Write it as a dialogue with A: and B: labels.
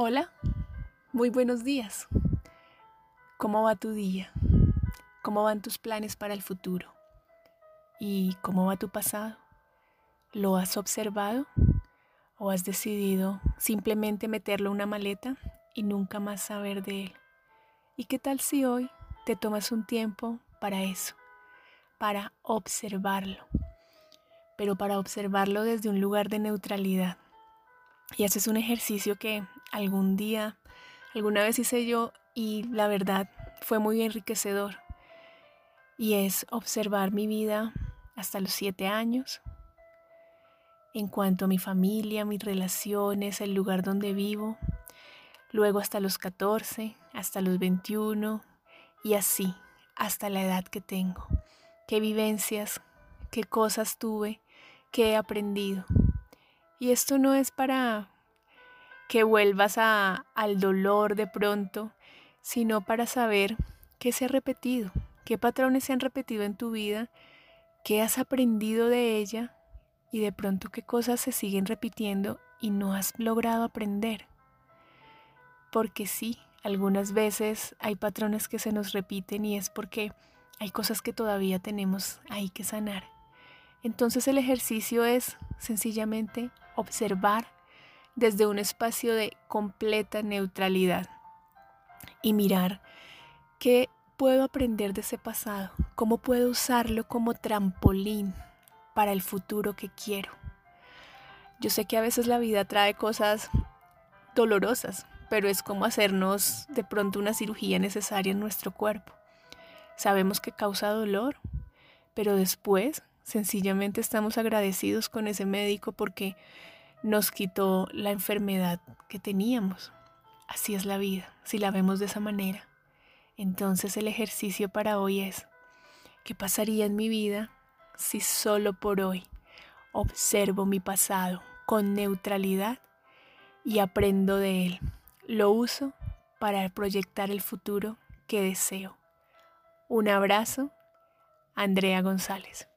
A: Hola, muy buenos días. ¿Cómo va tu día? ¿Cómo van tus planes para el futuro? ¿Y cómo va tu pasado? ¿Lo has observado? ¿O has decidido simplemente meterlo en una maleta y nunca más saber de él? ¿Y qué tal si hoy te tomas un tiempo para eso? Para observarlo. Pero para observarlo desde un lugar de neutralidad. Y haces un ejercicio que algún día, alguna vez hice yo y la verdad fue muy enriquecedor. Y es observar mi vida hasta los siete años, en cuanto a mi familia, mis relaciones, el lugar donde vivo, luego hasta los 14, hasta los 21 y así hasta la edad que tengo. Qué vivencias, qué cosas tuve, qué he aprendido. Y esto no es para que vuelvas a, al dolor de pronto, sino para saber qué se ha repetido, qué patrones se han repetido en tu vida, qué has aprendido de ella y de pronto qué cosas se siguen repitiendo y no has logrado aprender. Porque sí, algunas veces hay patrones que se nos repiten y es porque hay cosas que todavía tenemos ahí que sanar. Entonces el ejercicio es sencillamente observar desde un espacio de completa neutralidad y mirar qué puedo aprender de ese pasado, cómo puedo usarlo como trampolín para el futuro que quiero. Yo sé que a veces la vida trae cosas dolorosas, pero es como hacernos de pronto una cirugía necesaria en nuestro cuerpo. Sabemos que causa dolor, pero después sencillamente estamos agradecidos con ese médico porque nos quitó la enfermedad que teníamos. Así es la vida, si la vemos de esa manera. Entonces el ejercicio para hoy es, ¿qué pasaría en mi vida si solo por hoy observo mi pasado con neutralidad y aprendo de él? Lo uso para proyectar el futuro que deseo. Un abrazo, Andrea González.